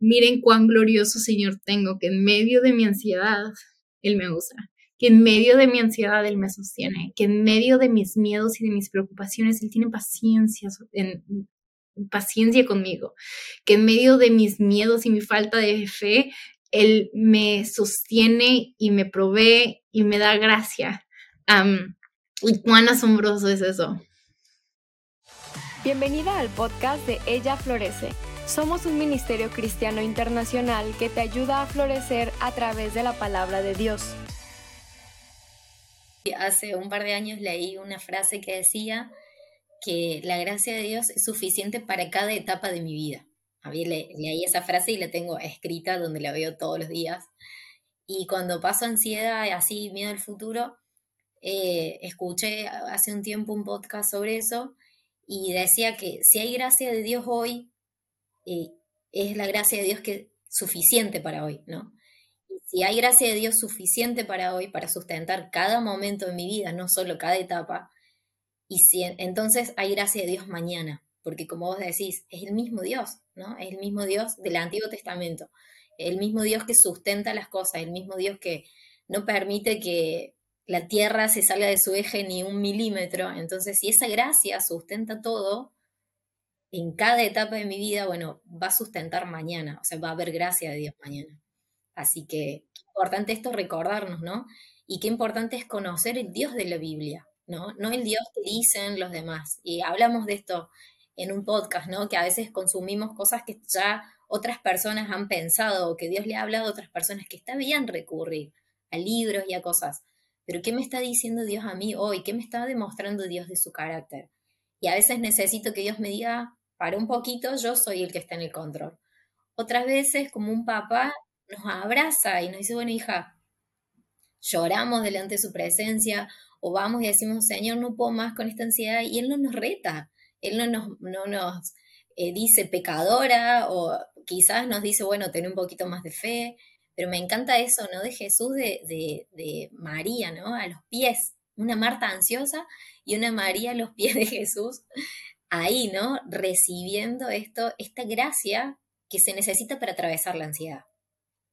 miren cuán glorioso Señor tengo, que en medio de mi ansiedad, Él me usa, que en medio de mi ansiedad Él me sostiene, que en medio de mis miedos y de mis preocupaciones Él tiene paciencia, en, paciencia conmigo, que en medio de mis miedos y mi falta de fe, Él me sostiene y me provee y me da gracia. y cuán asombroso es eso. Bienvenida al podcast de Ella Florece. Somos un ministerio cristiano internacional que te ayuda a florecer a través de la palabra de Dios. Hace un par de años leí una frase que decía que la gracia de Dios es suficiente para cada etapa de mi vida. A mí le, leí esa frase y la tengo escrita donde la veo todos los días. Y cuando paso ansiedad, así miedo al futuro, eh, escuché hace un tiempo un podcast sobre eso y decía que si hay gracia de Dios hoy, eh, es la gracia de Dios que suficiente para hoy, ¿no? Y si hay gracia de Dios suficiente para hoy, para sustentar cada momento de mi vida, no solo cada etapa, y si entonces hay gracia de Dios mañana, porque como vos decís, es el mismo Dios, ¿no? Es el mismo Dios del Antiguo Testamento, el mismo Dios que sustenta las cosas, el mismo Dios que no permite que la tierra se salga de su eje ni un milímetro. Entonces, si esa gracia sustenta todo, en cada etapa de mi vida, bueno, va a sustentar mañana, o sea, va a haber gracia de Dios mañana. Así que importante esto recordarnos, ¿no? Y qué importante es conocer el Dios de la Biblia, ¿no? No el Dios que dicen los demás. Y hablamos de esto en un podcast, ¿no? Que a veces consumimos cosas que ya otras personas han pensado o que Dios le ha hablado a otras personas, que está bien recurrir a libros y a cosas. Pero ¿qué me está diciendo Dios a mí hoy? ¿Qué me está demostrando Dios de su carácter? Y a veces necesito que Dios me diga, para un poquito, yo soy el que está en el control. Otras veces, como un papá, nos abraza y nos dice, bueno, hija, lloramos delante de su presencia o vamos y decimos, Señor, no puedo más con esta ansiedad y Él no nos reta, Él no nos, no nos eh, dice pecadora o quizás nos dice, bueno, ten un poquito más de fe, pero me encanta eso, ¿no? De Jesús, de, de, de María, ¿no? A los pies, una Marta ansiosa y una María a los pies de Jesús, ahí, ¿no? Recibiendo esto, esta gracia que se necesita para atravesar la ansiedad,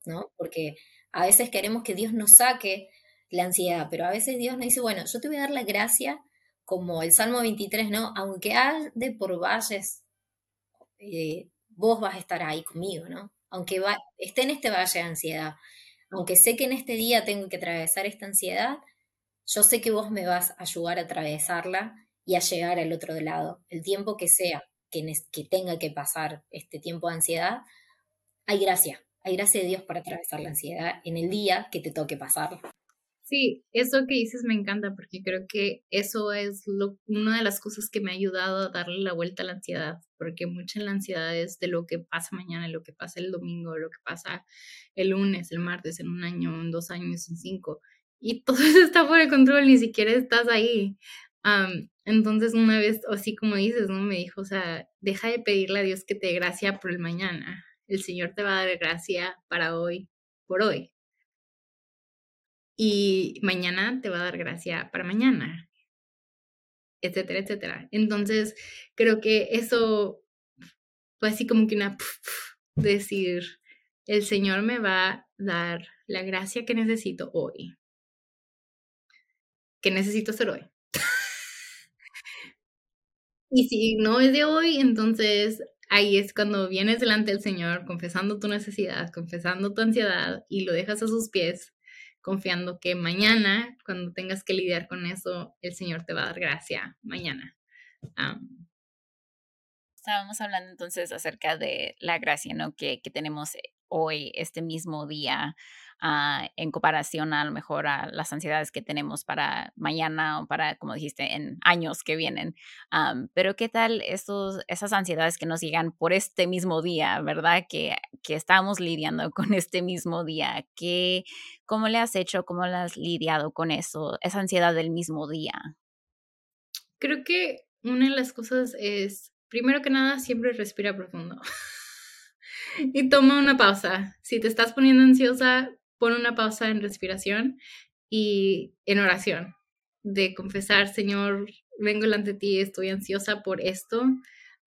¿no? Porque a veces queremos que Dios nos saque la ansiedad, pero a veces Dios nos dice, bueno, yo te voy a dar la gracia como el Salmo 23, ¿no? Aunque de por valles, eh, vos vas a estar ahí conmigo, ¿no? Aunque esté en este valle de ansiedad, aunque sé que en este día tengo que atravesar esta ansiedad, yo sé que vos me vas a ayudar a atravesarla y a llegar al otro lado. El tiempo que sea que, que tenga que pasar este tiempo de ansiedad, hay gracia, hay gracia de Dios para atravesar la ansiedad en el día que te toque pasar. Sí, eso que dices me encanta porque creo que eso es lo, una de las cosas que me ha ayudado a darle la vuelta a la ansiedad, porque mucha la ansiedad es de lo que pasa mañana, lo que pasa el domingo, lo que pasa el lunes, el martes, en un año, en dos años, en cinco. Y todo eso está fuera de control, ni siquiera estás ahí entonces una vez, así como dices, ¿no? Me dijo, o sea, deja de pedirle a Dios que te dé gracia por el mañana. El Señor te va a dar gracia para hoy, por hoy. Y mañana te va a dar gracia para mañana, etcétera, etcétera. Entonces, creo que eso fue así como que una decir, el Señor me va a dar la gracia que necesito hoy. Que necesito hacer hoy. Y si no es de hoy, entonces ahí es cuando vienes delante del Señor confesando tu necesidad, confesando tu ansiedad y lo dejas a sus pies, confiando que mañana, cuando tengas que lidiar con eso, el Señor te va a dar gracia mañana. Estábamos hablando entonces acerca de la gracia, ¿no? Que, que tenemos hoy, este mismo día. Ah, en comparación a, lo mejor a las ansiedades que tenemos para mañana o para, como dijiste, en años que vienen. pero ¿qué tal estos, esas ansiedades que nos llegan por este mismo día, verdad? Que, que estamos lidiando con este mismo día. ¿Qué, ¿Cómo le has hecho? ¿Cómo le has lidiado con eso? Esa ansiedad del mismo día. Creo que una de las cosas es, primero que nada, siempre respira profundo. y toma una pausa. Si te estás poniendo ansiosa, pon una pausa en respiración y en oración, de confesar, Señor, vengo delante de ti, estoy ansiosa por esto,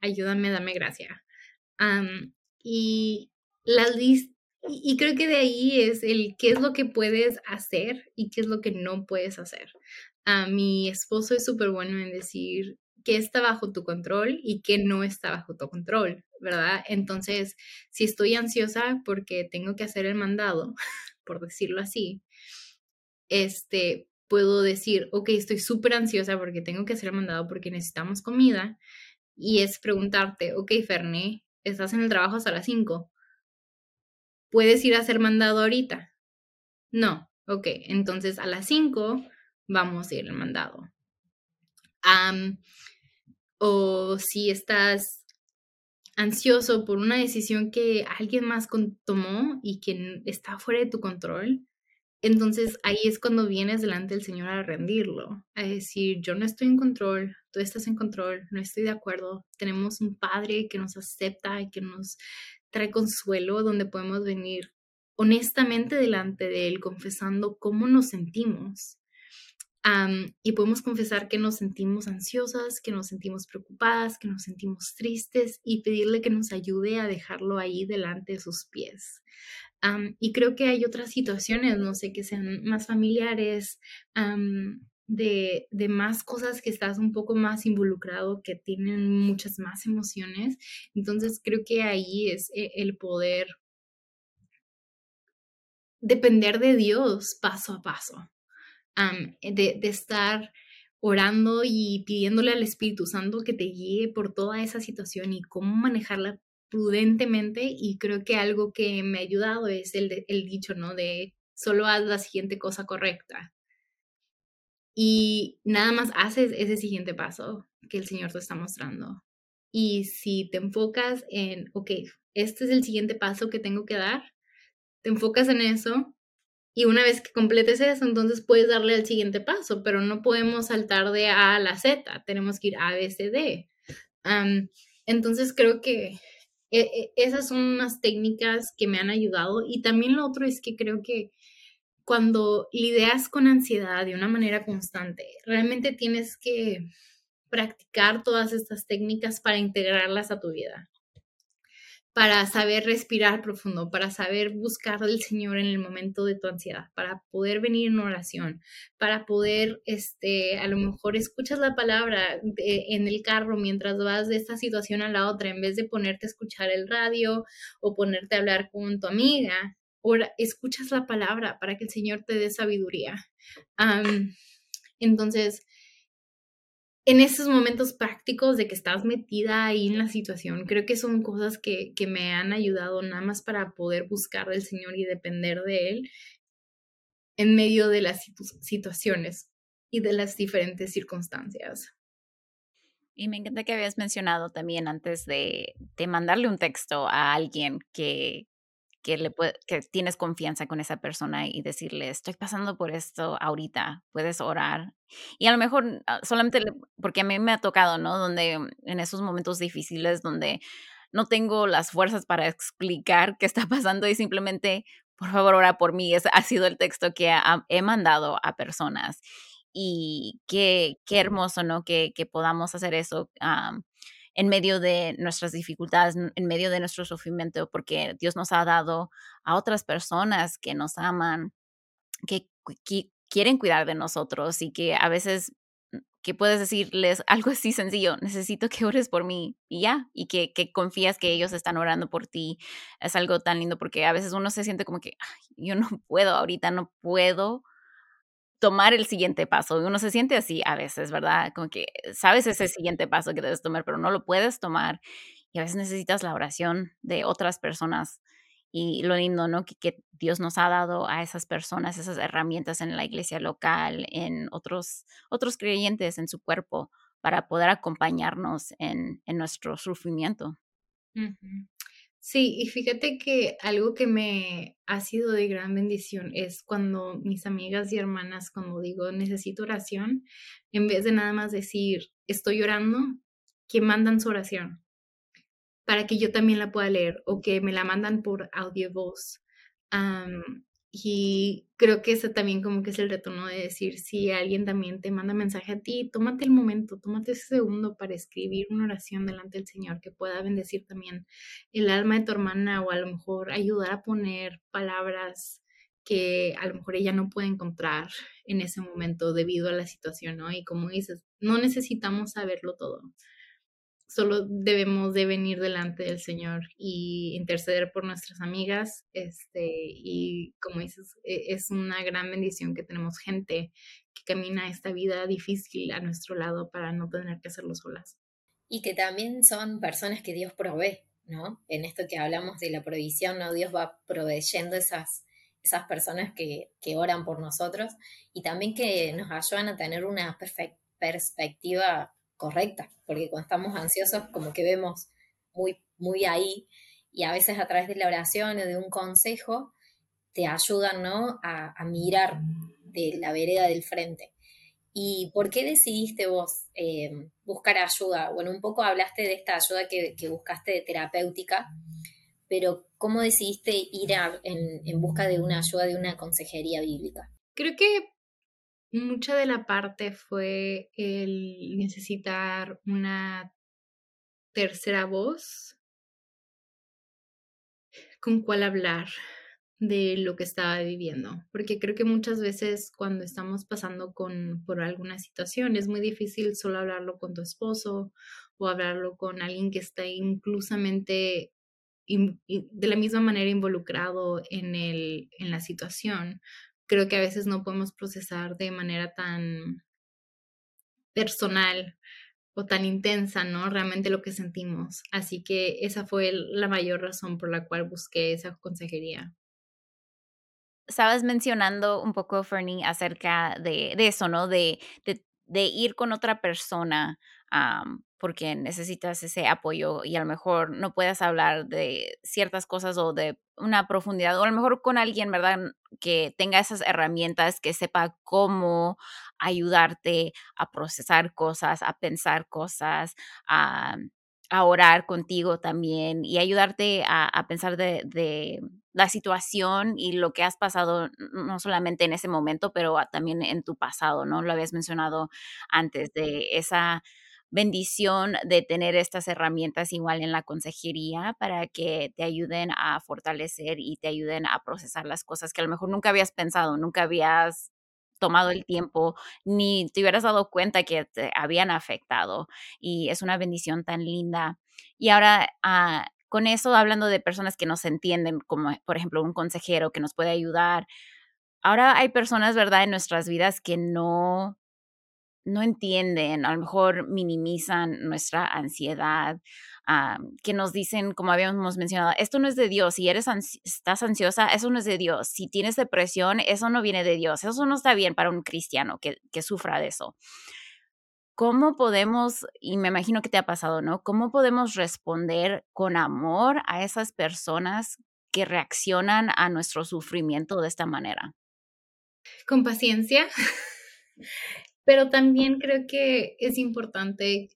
ayúdame, dame gracia. y las listas, y creo que de ahí es el qué es lo que puedes hacer y qué es lo que no puedes hacer. A mi esposo es súper bueno en decir qué está bajo tu control y qué no está bajo tu control, ¿verdad? Entonces, si estoy ansiosa porque tengo que hacer el mandado, por decirlo así, este, puedo decir, ok, estoy súper ansiosa porque tengo que hacer el mandado porque necesitamos comida. Y es preguntarte, ok, Ferné, estás en el trabajo hasta las 5. ¿Puedes ir a hacer mandado ahorita? No, ok, entonces a las 5 vamos a ir al mandado. o si estás ansioso por una decisión que alguien más tomó y que está fuera de tu control, entonces ahí es cuando vienes delante del Señor a rendirlo, a decir, yo no estoy en control, tú estás en control, no estoy de acuerdo, tenemos un Padre que nos acepta y que nos trae consuelo, donde podemos venir honestamente delante de Él, confesando cómo nos sentimos. Y podemos confesar que nos sentimos ansiosas, que nos sentimos preocupadas, que nos sentimos tristes y pedirle que nos ayude a dejarlo ahí delante de sus pies y creo que hay otras situaciones, no sé, que sean más familiares, de, de, más cosas que estás un poco más involucrado, que tienen muchas más emociones. Entonces creo que ahí es eh, el poder depender de Dios paso a paso, de, estar orando y pidiéndole al Espíritu Santo que te guíe por toda esa situación y cómo manejarla prudentemente y creo que algo que me ha ayudado es el, el dicho, ¿no? De solo haz la siguiente cosa correcta. Y nada más haces ese siguiente paso que el Señor te está mostrando. Y si te enfocas en, ok, este es el siguiente paso que tengo que dar, te enfocas en eso y una vez que completes eso, entonces puedes darle al siguiente paso, pero no podemos saltar de A a la Z, tenemos que ir A, B, C, D. entonces creo que e, e, esas son unas técnicas que me han ayudado y también lo otro es que creo que cuando lidias con ansiedad de una manera constante, realmente tienes que practicar todas estas técnicas para integrarlas a tu vida para saber respirar profundo, para saber buscar al Señor en el momento de tu ansiedad, para poder venir en oración, para poder, este, a lo mejor escuchas la palabra en el carro mientras vas de esta situación a la otra, en vez de ponerte a escuchar el radio o ponerte a hablar con tu amiga, ahora escuchas la palabra para que el Señor te dé sabiduría. entonces, en esos momentos prácticos de que estás metida ahí en la situación, creo que son cosas que, que me han ayudado nada más para poder buscar del Señor y depender de Él en medio de las situaciones y de las diferentes circunstancias. Y me encanta que habías mencionado también antes de, de mandarle un texto a alguien que, que, le que tienes confianza con esa persona y decirle, estoy pasando por esto ahorita, puedes orar. Y a lo mejor ah, solamente, porque a mí me ha tocado, ¿no? Donde en esos momentos difíciles, donde no tengo las fuerzas para explicar qué está pasando y simplemente, por favor, ora por mí. Ese ha sido el texto que he mandado a personas. Y qué, qué hermoso, ¿no? Que, que podamos hacer eso en medio de nuestras dificultades, en medio de nuestro sufrimiento, porque Dios nos ha dado a otras personas que nos aman, que, quieren cuidar de nosotros y que a veces mm, que puedes decirles algo así sencillo, necesito que ores por mí y ya, y que, que, confías que ellos están orando por ti. Es algo tan lindo porque a veces uno se siente como que yo no puedo ahorita, no puedo tomar el siguiente paso. Uno se siente así a veces, ¿verdad? Como que sabes ese siguiente paso que debes tomar, pero no lo puedes tomar. Y a veces necesitas la oración de otras personas. Y lo lindo, ¿no? Que, Dios nos ha dado a esas personas, esas herramientas en la iglesia local, en otros, otros creyentes en su cuerpo, para poder acompañarnos en, en nuestro sufrimiento. Sí, y fíjate que algo que me ha sido de gran bendición es cuando mis amigas y hermanas, cuando digo necesito oración, en vez de nada más decir estoy orando, que mandan su oración para que yo también la pueda leer o que me la mandan por audio voz. Y creo que ese también como que es el retorno de decir, si alguien también te manda mensaje a ti, tómate el momento, tómate ese segundo para escribir una oración delante del Señor que pueda bendecir también el alma de tu hermana o a lo mejor ayudar a poner palabras que a lo mejor ella no puede encontrar en ese momento debido a la situación, ¿no? Y como dices, no necesitamos saberlo todo solo debemos de venir delante del Señor y interceder por nuestras amigas, este, y como dices, e, es una gran bendición que tenemos gente que camina esta vida difícil a nuestro lado para no tener que hacerlo solas. Y que también son personas que Dios provee, ¿no? En esto que hablamos de la provisión, ¿no? Dios va proveyendo esas, esas personas que, que oran por nosotros y también que nos ayudan a tener una perspectiva correcta, porque cuando estamos ansiosos como que vemos muy, muy ahí y a veces a través de la oración o de un consejo te ayudan ¿no? a, mirar de la vereda del frente. ¿Y por qué decidiste vos eh, buscar ayuda? Bueno, un poco hablaste de esta ayuda que, buscaste de terapéutica, pero ¿cómo decidiste ir en, en busca de una ayuda de una consejería bíblica? Creo que mucha de la parte fue el necesitar una tercera voz con cuál hablar de lo que estaba viviendo, porque creo que muchas veces cuando estamos pasando con, por alguna situación es muy difícil solo hablarlo con tu esposo o hablarlo con alguien que está inclusamente de la misma manera involucrado en, el, en la situación, creo que a veces no podemos procesar de manera tan personal o tan intensa, ¿no? Realmente lo que sentimos. Así que esa fue la mayor razón por la cual busqué esa consejería. Estabas mencionando un poco, Fernie, acerca de, eso, ¿no? De, de, ir con otra persona porque necesitas ese apoyo y a lo mejor no puedas hablar de ciertas cosas o de una profundidad o a lo mejor con alguien, ¿verdad? Que tenga esas herramientas, que sepa cómo ayudarte a procesar cosas, a pensar cosas, a, orar contigo también y ayudarte a, pensar de, de, la situación y lo que has pasado, no solamente en ese momento, pero también en tu pasado, ¿no? Lo habías mencionado antes, de esa bendición de tener estas herramientas igual en la consejería para que te ayuden a fortalecer y te ayuden a procesar las cosas que a lo mejor nunca habías pensado, nunca habías tomado el tiempo ni te hubieras dado cuenta que te habían afectado y es una bendición tan linda. Y ahora, ah, con eso, hablando de personas que nos entienden, como por ejemplo un consejero que nos puede ayudar, ahora hay personas, ¿verdad?, en nuestras vidas que no no entienden, a lo mejor minimizan nuestra ansiedad, que nos dicen, como habíamos mencionado, esto no es de Dios, si eres estás ansiosa, eso no es de Dios, si tienes depresión, eso no viene de Dios, eso no está bien para un cristiano que, que sufra de eso. ¿Cómo podemos, y me imagino que te ha pasado, ¿no? ¿Cómo podemos responder con amor a esas personas que reaccionan a nuestro sufrimiento de esta manera? Con paciencia pero también creo que es importante,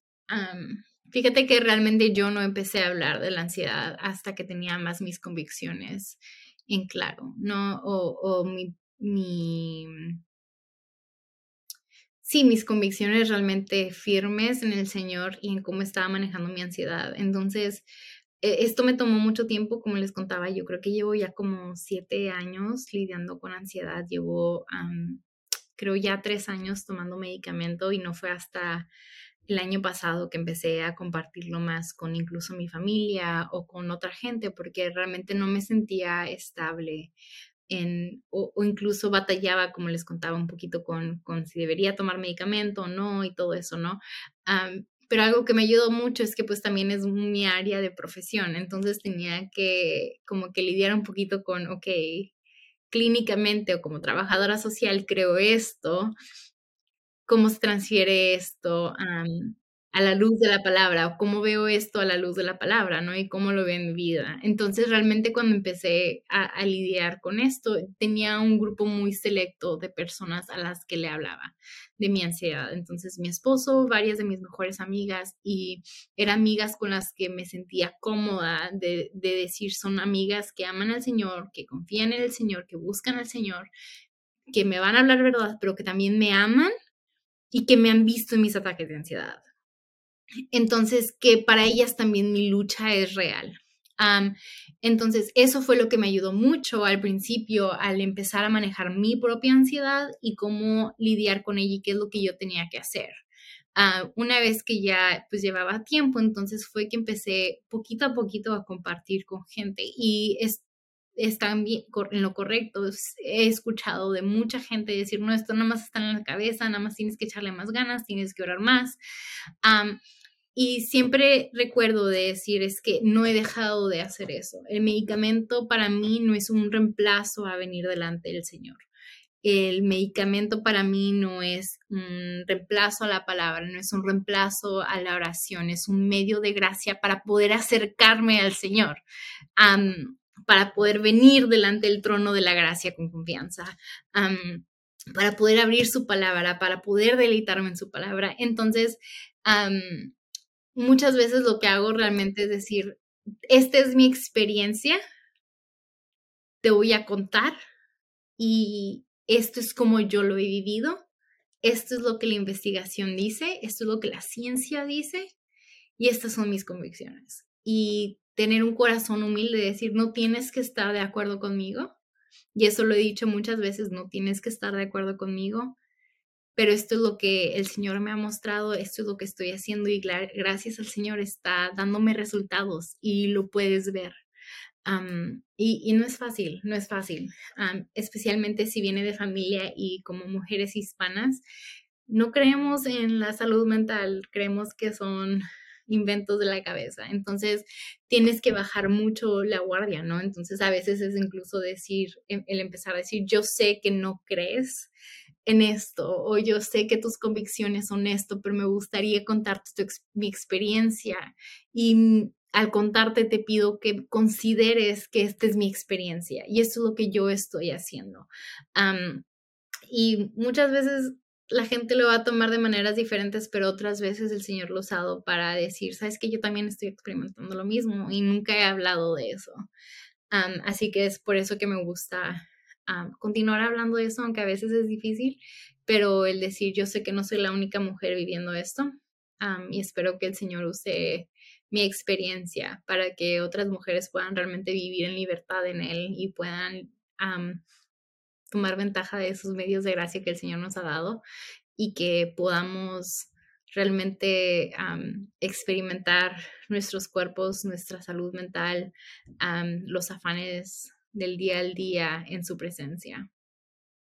fíjate que realmente yo no empecé a hablar de la ansiedad hasta que tenía más mis convicciones en claro, ¿no? O, o mi, mi, sí, mis convicciones realmente firmes en el Señor y en cómo estaba manejando mi ansiedad. Entonces, e, esto me tomó mucho tiempo, como les contaba, yo creo que llevo ya como siete años lidiando con ansiedad, llevo creo ya tres años tomando medicamento y no fue hasta el año pasado que empecé a compartirlo más con incluso mi familia o con otra gente porque realmente no me sentía estable en, o, incluso batallaba, como les contaba un poquito, con, con si debería tomar medicamento o no y todo eso, ¿no? pero algo que me ayudó mucho es que pues también es mi área de profesión, entonces tenía que como que lidiar un poquito con, ok, clínicamente o como trabajadora social creo esto, cómo se transfiere esto a la luz de la palabra, o cómo veo esto a la luz de la palabra, ¿no? Y cómo lo veo en vida. Entonces, realmente cuando empecé a, a lidiar con esto, tenía un grupo muy selecto de personas a las que le hablaba de mi ansiedad. Entonces, mi esposo, varias de mis mejores amigas, y eran amigas con las que me sentía cómoda de, de decir, son amigas que aman al Señor, que confían en el Señor, que buscan al Señor, que me van a hablar verdad, pero que también me aman y que me han visto en mis ataques de ansiedad. Entonces, que para ellas también mi lucha es real. entonces, eso fue lo que me ayudó mucho al principio, al empezar a manejar mi propia ansiedad y cómo lidiar con ella y qué es lo que yo tenía que hacer. Ah, una vez que ya pues llevaba tiempo, entonces fue que empecé poquito a poquito a compartir con gente y es, están bien en lo correcto. He escuchado de mucha gente decir, no, esto nada más está en la cabeza, nada más tienes que echarle más ganas, tienes que orar más. y siempre recuerdo de decir, es que no he dejado de hacer eso. El medicamento para mí no es un reemplazo a venir delante del Señor. El medicamento para mí no es un reemplazo a la palabra, no es un reemplazo a la oración, es un medio de gracia para poder acercarme al Señor para poder venir delante del trono de la gracia con confianza, para poder abrir su palabra, para poder deleitarme en su palabra. Entonces, muchas veces lo que hago realmente es decir, esta es mi experiencia, te voy a contar y esto es como yo lo he vivido, esto es lo que la investigación dice, esto es lo que la ciencia dice y estas son mis convicciones. Y tener un corazón humilde, decir, no tienes que estar de acuerdo conmigo. Y eso lo he dicho muchas veces, no tienes que estar de acuerdo conmigo, pero esto es lo que el Señor me ha mostrado, esto es lo que estoy haciendo y gracias al Señor está dándome resultados y lo puedes ver. y, no es fácil, no es fácil, especialmente si viene de familia y como mujeres hispanas, no creemos en la salud mental, creemos que son inventos de la cabeza. Entonces, tienes que bajar mucho la guardia, ¿no? Entonces, a veces es incluso decir, em, el empezar a decir, yo sé que no crees en esto o yo sé que tus convicciones son esto, pero me gustaría contarte mi experiencia y al contarte te pido que consideres que esta es mi experiencia y esto es lo que yo estoy haciendo. y muchas veces la gente lo va a tomar de maneras diferentes, pero otras veces el Señor lo ha usado para decir, sabes que yo también estoy experimentando lo mismo y nunca he hablado de eso. así que es por eso que me gusta continuar hablando de eso, aunque a veces es difícil, pero el decir, yo sé que no soy la única mujer viviendo esto y espero que el Señor use mi experiencia para que otras mujeres puedan realmente vivir en libertad en Él y puedan tomar ventaja de esos medios de gracia que el Señor nos ha dado y que podamos realmente experimentar nuestros cuerpos, nuestra salud mental, los afanes del día al día en su presencia.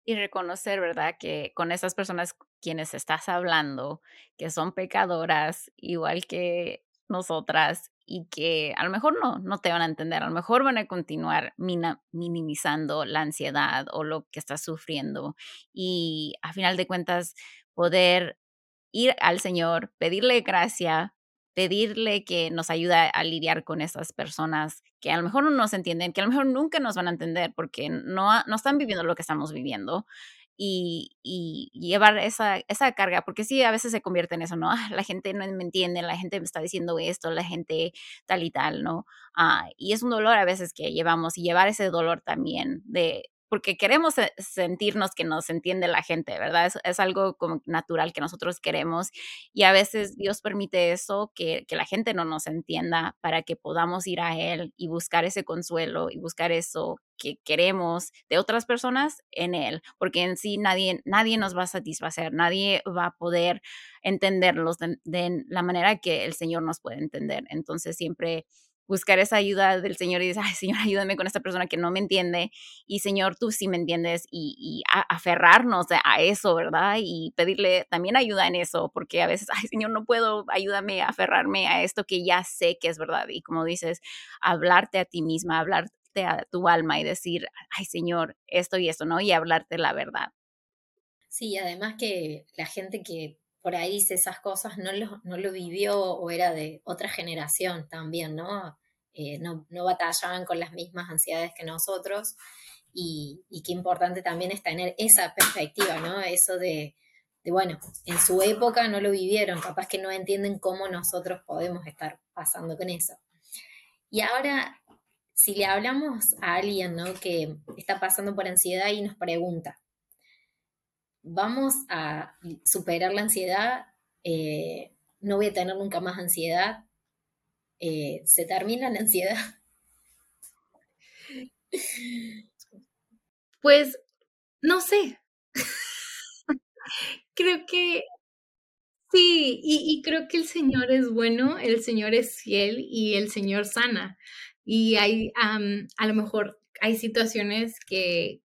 Y reconocer, ¿verdad? Que con esas personas quienes estás hablando, que son pecadoras, igual que nosotras, y que a lo mejor no, no te van a entender, a lo mejor van a continuar minimizando la ansiedad o lo que estás sufriendo y a final de cuentas poder ir al Señor, pedirle gracia, pedirle que nos ayude a lidiar con esas personas que a lo mejor no nos entienden, que a lo mejor nunca nos van a entender porque no, no están viviendo lo que estamos viviendo y, llevar esa, esa carga, porque sí, a veces se convierte en eso, ¿no? La gente no me entiende, la gente me está diciendo esto, la gente tal y tal, ¿no? Ah, y es un dolor a veces que llevamos y llevar ese dolor también de, porque queremos sentirnos que nos entiende la gente, ¿verdad? Es, es, algo como natural que nosotros queremos y a veces Dios permite eso, que, que, la gente no nos entienda para que podamos ir a Él y buscar ese consuelo y buscar eso que queremos de otras personas en Él, porque en sí nadie, nadie nos va a satisfacer, nadie va a poder entenderlos de, de la manera que el Señor nos puede entender. Entonces siempre buscar esa ayuda del Señor y dices, ay, Señor, ayúdame con esta persona que no me entiende y Señor, tú sí me entiendes y, aferrarnos a eso, ¿verdad? Y pedirle también ayuda en eso, porque a veces, ay, Señor, no puedo, ayúdame a aferrarme a esto que ya sé que es verdad. Y como dices, hablarte a ti misma, hablarte a tu alma y decir, ay, Señor, esto y esto, ¿no? Y hablarte la verdad. Sí, además que la gente que por ahí esas cosas no lo, no lo vivió o era de otra generación también, ¿no? Eh, no, batallaban con las mismas ansiedades que nosotros y, y, qué importante también es tener esa perspectiva, ¿no? Eso de, de, bueno, en su época no lo vivieron, capaz que no entienden cómo nosotros podemos estar pasando con eso. Y ahora, si le hablamos a alguien, ¿no? Que está pasando por ansiedad y nos pregunta, vamos a superar la ansiedad, eh, no voy a tener nunca más ansiedad, eh, se termina la ansiedad. Pues, no sé. creo que sí, y, creo que el Señor es bueno, el Señor es fiel y el Señor sana. Y hay, a lo mejor hay situaciones que,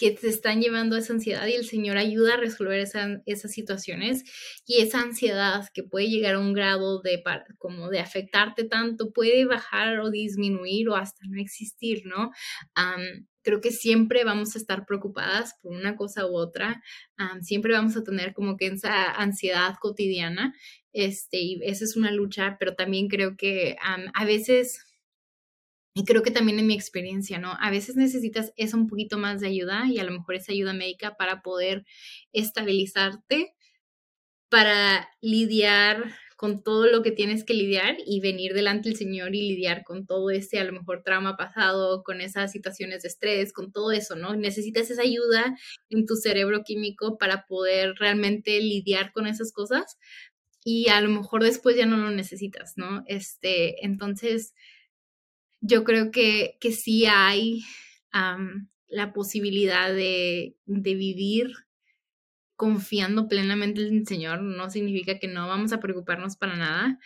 que te están llevando a esa ansiedad y el Señor ayuda a resolver esas situaciones y esa ansiedad que puede llegar a un grado de como de afectarte tanto puede bajar o disminuir o hasta no existir, ¿no? creo que siempre vamos a estar preocupadas por una cosa u otra, siempre vamos a tener como que esa ansiedad cotidiana, este, y esa es una lucha, pero también creo que a veces y creo que también en mi experiencia, ¿no? A veces necesitas eso un poquito más de ayuda y a lo mejor esa ayuda médica para poder estabilizarte, para lidiar con todo lo que tienes que lidiar y venir delante del Señor y lidiar con todo ese, a lo mejor, trauma pasado, con esas situaciones de estrés, con todo eso, ¿no? Necesitas esa ayuda en tu cerebro químico para poder realmente lidiar con esas cosas y a lo mejor después ya no lo necesitas, ¿no? Este, entonces, yo creo que, que sí hay la posibilidad de, de, vivir confiando plenamente en el Señor. No significa que no vamos a preocuparnos para nada,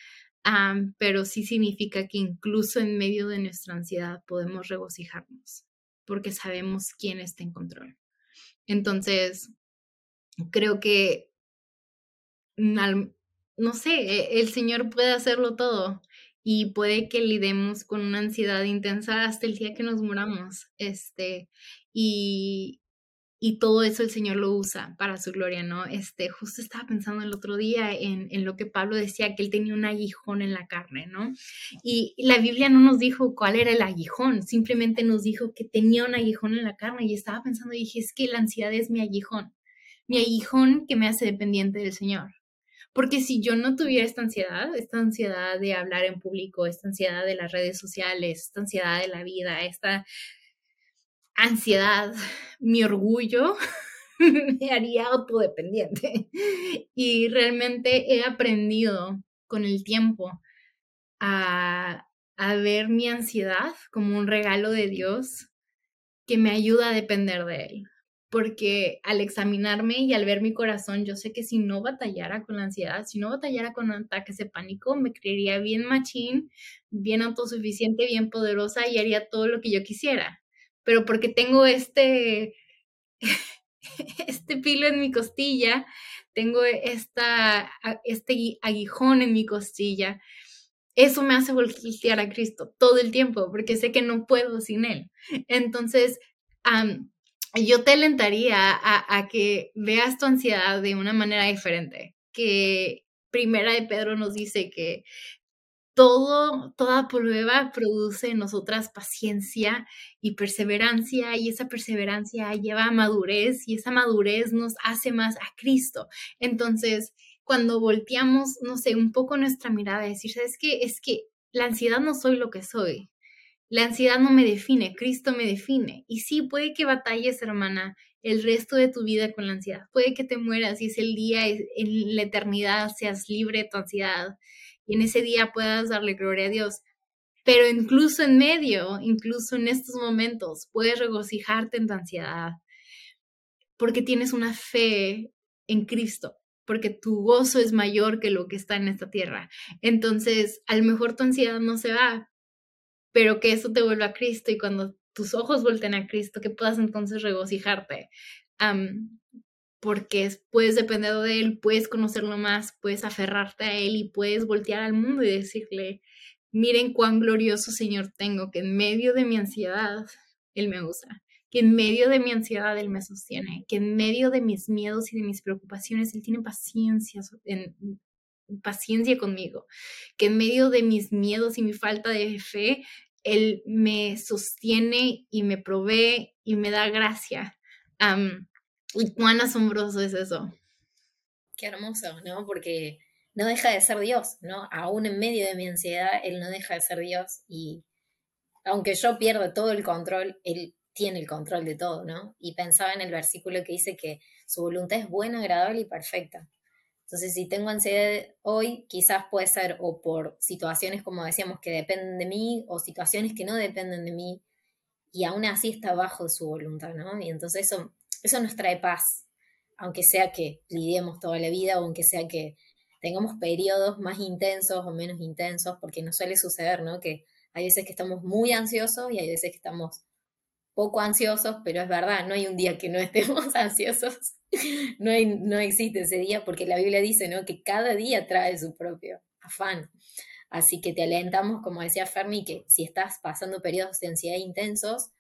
pero sí significa que incluso en medio de nuestra ansiedad podemos regocijarnos porque sabemos quién está en control. Entonces, creo que, no sé, e, el Señor puede hacerlo todo y puede que lidemos con una ansiedad intensa hasta el día que nos muramos. Este, y, y todo eso el Señor lo usa para su gloria, ¿no? Este, justo estaba pensando el otro día en, en, lo que Pablo decía, que él tenía un aguijón en la carne, ¿no? Y la Biblia no nos dijo cuál era el aguijón, simplemente nos dijo que tenía un aguijón en la carne y estaba pensando y dije, es que la ansiedad es mi aguijón, mi aguijón que me hace dependiente del Señor. Porque si yo no tuviera esta ansiedad, esta ansiedad de hablar en público, esta ansiedad de las redes sociales, esta ansiedad de la vida, esta ansiedad, mi orgullo me haría autodependiente. Y realmente he aprendido con el tiempo a, ver mi ansiedad como un regalo de Dios que me ayuda a depender de Él porque al examinarme y al ver mi corazón, yo sé que si no batallara con la ansiedad, si no batallara con ataques de pánico, me creería bien machín, bien autosuficiente, bien poderosa y haría todo lo que yo quisiera. Pero porque tengo este, este pilo en mi costilla, tengo esta, este aguijón en mi costilla, eso me hace voltear a Cristo todo el tiempo, porque sé que no puedo sin Él. Entonces, yo te alentaría a, que veas tu ansiedad de una manera diferente, que Primera de Pedro nos dice que todo, toda prueba produce en nosotras paciencia y perseverancia, y esa perseverancia lleva a madurez, y esa madurez nos hace más a Cristo. Entonces, cuando volteamos, no sé, un poco nuestra mirada, decir, ¿sabes qué? Es que la ansiedad no soy lo que soy, la ansiedad no me define, Cristo me define. Y sí, puede que batalles, hermana, el resto de tu vida con la ansiedad. Puede que te mueras y es el día, en la eternidad, seas libre de tu ansiedad y en ese día puedas darle gloria a Dios. Pero incluso en medio, incluso en estos momentos, puedes regocijarte en tu ansiedad porque tienes una fe en Cristo, porque tu gozo es mayor que lo que está en esta tierra. Entonces, a lo mejor tu ansiedad no se va, pero que eso te vuelva a Cristo y cuando tus ojos vuelten a Cristo, que puedas entonces regocijarte, porque puedes depender de Él, puedes conocerlo más, puedes aferrarte a Él y puedes voltear al mundo y decirle, miren cuán glorioso Señor tengo, que en medio de mi ansiedad Él me usa, que en medio de mi ansiedad Él me sostiene, que en medio de mis miedos y de mis preocupaciones Él tiene paciencia, en, paciencia conmigo, que en medio de mis miedos y mi falta de fe, Él me sostiene y me provee y me da gracia. y cuán asombroso es eso. Qué hermoso, ¿no? Porque no deja de ser Dios, ¿no? Aún en medio de mi ansiedad, Él no deja de ser Dios y aunque yo pierda todo el control, Él tiene el control de todo, ¿no? Y pensaba en el versículo que dice que su voluntad es buena, agradable y perfecta. Entonces, si tengo ansiedad hoy, quizás puede ser o por situaciones, como decíamos, que dependen de mí, o situaciones que no dependen de mí, y aún así está bajo su voluntad, ¿no? Y entonces eso, eso nos trae paz, aunque sea que lidiemos toda la vida, o aunque sea que tengamos periodos más intensos o menos intensos, porque nos suele suceder, ¿no? Que hay veces que estamos muy ansiosos y hay veces que estamos poco ansiosos, pero es verdad, no hay un día que no estemos ansiosos, no, no existe ese día porque la Biblia dice ¿no? que cada día trae su propio afán. Así que te alentamos, como decía Fermi, que si estás pasando periodos de ansiedad intensos,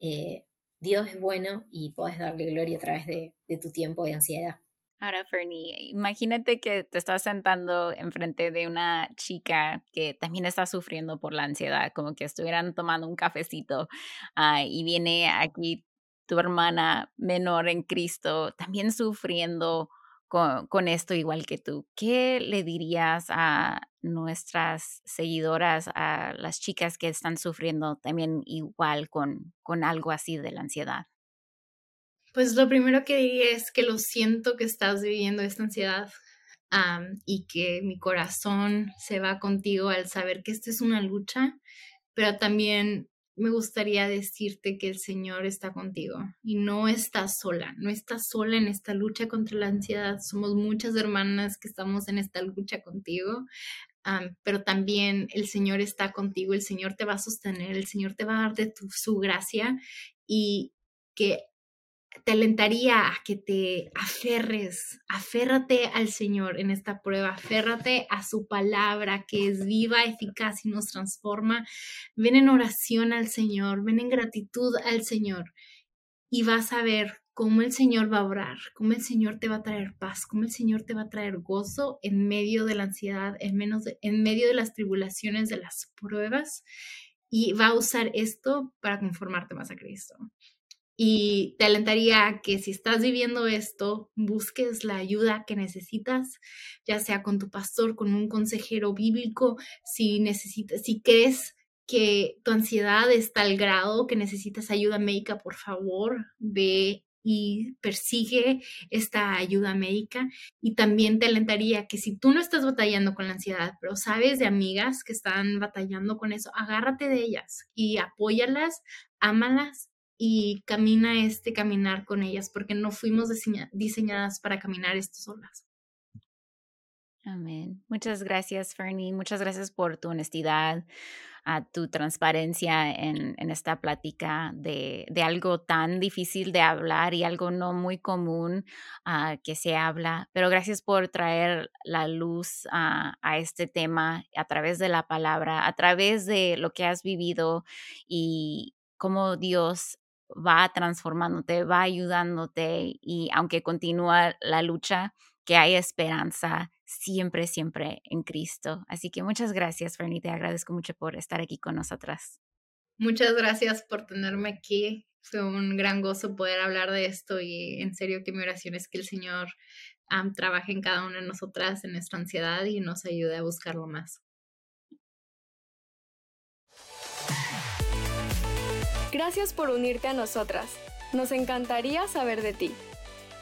eh, Dios es bueno y puedes darle gloria a través de tu tiempo de ansiedad. Ahora, Fernie, imagínate que te estás sentando enfrente de una chica que también está sufriendo por la ansiedad, como que estuvieran tomando un cafecito ah, y viene aquí tu hermana menor en Cristo también sufriendo con, con, esto igual que tú. ¿Qué le dirías a nuestras seguidoras, a las chicas que están sufriendo también igual con, con algo así de la ansiedad? Pues lo primero que diría es que lo siento que estás viviendo esta ansiedad y que mi corazón se va contigo al saber que esta es una lucha, pero también me gustaría decirte que el Señor está contigo y no estás sola, no estás sola en esta lucha contra la ansiedad. Somos muchas hermanas que estamos en esta lucha contigo, pero también el Señor está contigo, el Señor te va a sostener, el Señor te va a dar de su gracia y que te alentaría a que te aferres, aférrate al Señor en esta prueba, aférrate a su palabra que es viva, eficaz y nos transforma. Ven en oración al Señor, ven en gratitud al Señor y vas a ver cómo el Señor va a orar, cómo el Señor te va a traer paz, cómo el Señor te va a traer gozo en medio de la ansiedad, en, menos en medio de las tribulaciones, de las pruebas, y va a usar esto para conformarte más a Cristo. Y te alentaría que si estás viviendo esto, busques la ayuda que necesitas, ya sea con tu pastor, con un consejero bíblico, si necesitas, si crees que tu ansiedad está al grado que necesitas ayuda médica, por favor, ve y persigue esta ayuda médica. Y también te alentaría que si tú no estás batallando con la ansiedad, pero sabes de amigas que están batallando con eso, agárrate de ellas y apóyalas, ámalas y camina este caminar con ellas, porque no fuimos diseñadas para caminar esto solas. Amén. Muchas gracias, Fernie. Muchas gracias por tu honestidad, a tu transparencia en, esta plática de, algo tan difícil de hablar y algo no muy común uh, que se habla. Pero gracias por traer la luz a este tema a través de la palabra, a través de lo que has vivido y cómo Dios va transformándote, va ayudándote y aunque continúa la lucha, que hay esperanza siempre, siempre en Cristo. Así que muchas gracias, Fernie, te agradezco mucho por estar aquí con nosotras. Muchas gracias por tenerme aquí. Fue un gran gozo poder hablar de esto y en serio que mi oración es que el Señor trabaje en cada una de nosotras en nuestra ansiedad y nos ayude a buscarlo más. Gracias por unirte a nosotras. Nos encantaría saber de ti.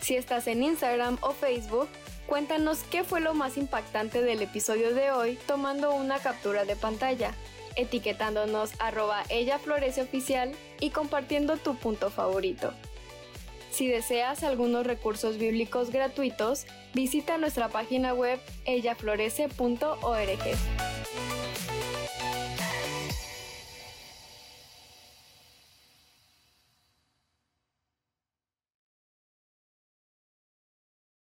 Si estás en Instagram o Facebook, cuéntanos qué fue lo más impactante del episodio de hoy tomando una captura de pantalla, etiquetándonos arroba ella florece oficial y compartiendo tu punto favorito. Si deseas algunos recursos bíblicos gratuitos, visita nuestra página web ellaflorece.org.